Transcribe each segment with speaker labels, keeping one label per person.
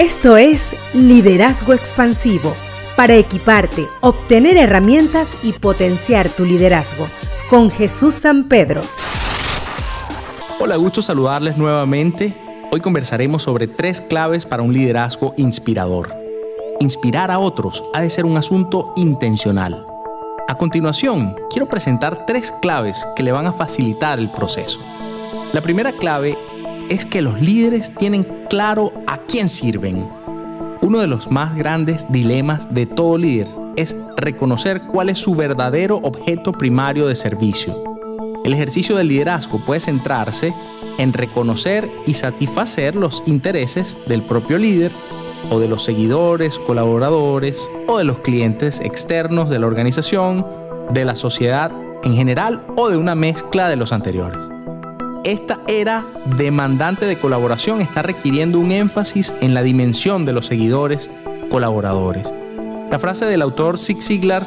Speaker 1: Esto es Liderazgo Expansivo, para equiparte, obtener herramientas y potenciar tu liderazgo, con Jesús San Pedro.
Speaker 2: Hola, gusto saludarles nuevamente. Hoy conversaremos sobre tres claves para un liderazgo inspirador. Inspirar a otros ha de ser un asunto intencional. A continuación, quiero presentar tres claves que le van a facilitar el proceso. La primera clave es que los líderes tienen claro a quién sirven. Uno de los más grandes dilemas de todo líder es reconocer cuál es su verdadero objeto primario de servicio. El ejercicio del liderazgo puede centrarse en reconocer y satisfacer los intereses del propio líder o de los seguidores, colaboradores o de los clientes externos de la organización, de la sociedad en general o de una mezcla de los anteriores. Esta era demandante de colaboración está requiriendo un énfasis en la dimensión de los seguidores colaboradores. La frase del autor Zig Ziglar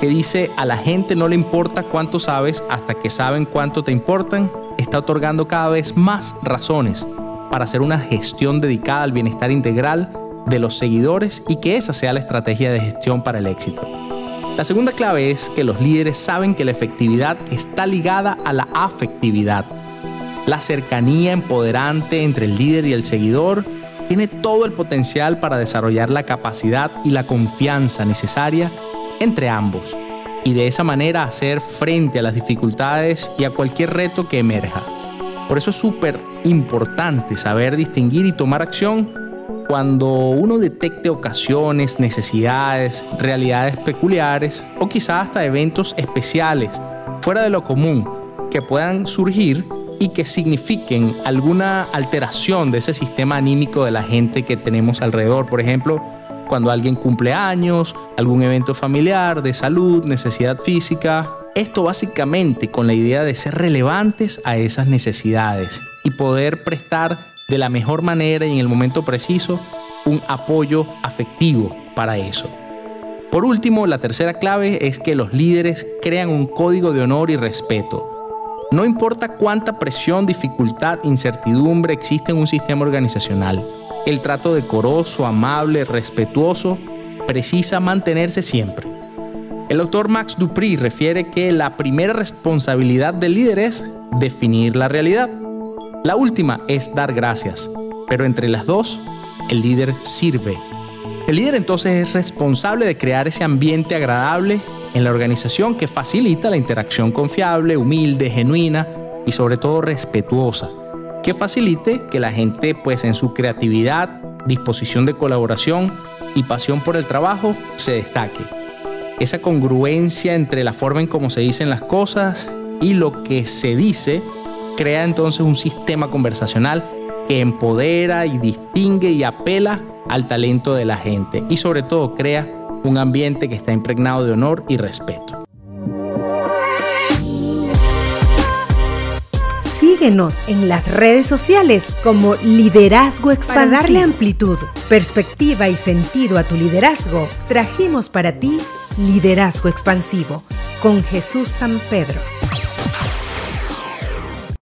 Speaker 2: que dice a la gente no le importa cuánto sabes hasta que saben cuánto te importan, está otorgando cada vez más razones para hacer una gestión dedicada al bienestar integral de los seguidores y que esa sea la estrategia de gestión para el éxito. La segunda clave es que los líderes saben que la efectividad está ligada a la afectividad la cercanía empoderante entre el líder y el seguidor tiene todo el potencial para desarrollar la capacidad y la confianza necesaria entre ambos y de esa manera hacer frente a las dificultades y a cualquier reto que emerja. Por eso es súper importante saber distinguir y tomar acción cuando uno detecte ocasiones, necesidades, realidades peculiares o quizás hasta eventos especiales fuera de lo común que puedan surgir y que signifiquen alguna alteración de ese sistema anímico de la gente que tenemos alrededor. Por ejemplo, cuando alguien cumple años, algún evento familiar, de salud, necesidad física. Esto básicamente con la idea de ser relevantes a esas necesidades y poder prestar de la mejor manera y en el momento preciso un apoyo afectivo para eso. Por último, la tercera clave es que los líderes crean un código de honor y respeto no importa cuánta presión, dificultad, incertidumbre existe en un sistema organizacional, el trato decoroso, amable, respetuoso, precisa mantenerse siempre. El autor Max Dupri refiere que la primera responsabilidad del líder es definir la realidad. La última es dar gracias, pero entre las dos, el líder sirve. El líder entonces es responsable de crear ese ambiente agradable en la organización que facilita la interacción confiable, humilde, genuina y sobre todo respetuosa, que facilite que la gente pues en su creatividad, disposición de colaboración y pasión por el trabajo se destaque. Esa congruencia entre la forma en cómo se dicen las cosas y lo que se dice crea entonces un sistema conversacional que empodera y distingue y apela al talento de la gente y sobre todo crea un ambiente que está impregnado de honor y respeto.
Speaker 1: Síguenos en las redes sociales como Liderazgo Expansivo. Para darle amplitud, perspectiva y sentido a tu liderazgo, trajimos para ti Liderazgo Expansivo con Jesús San Pedro.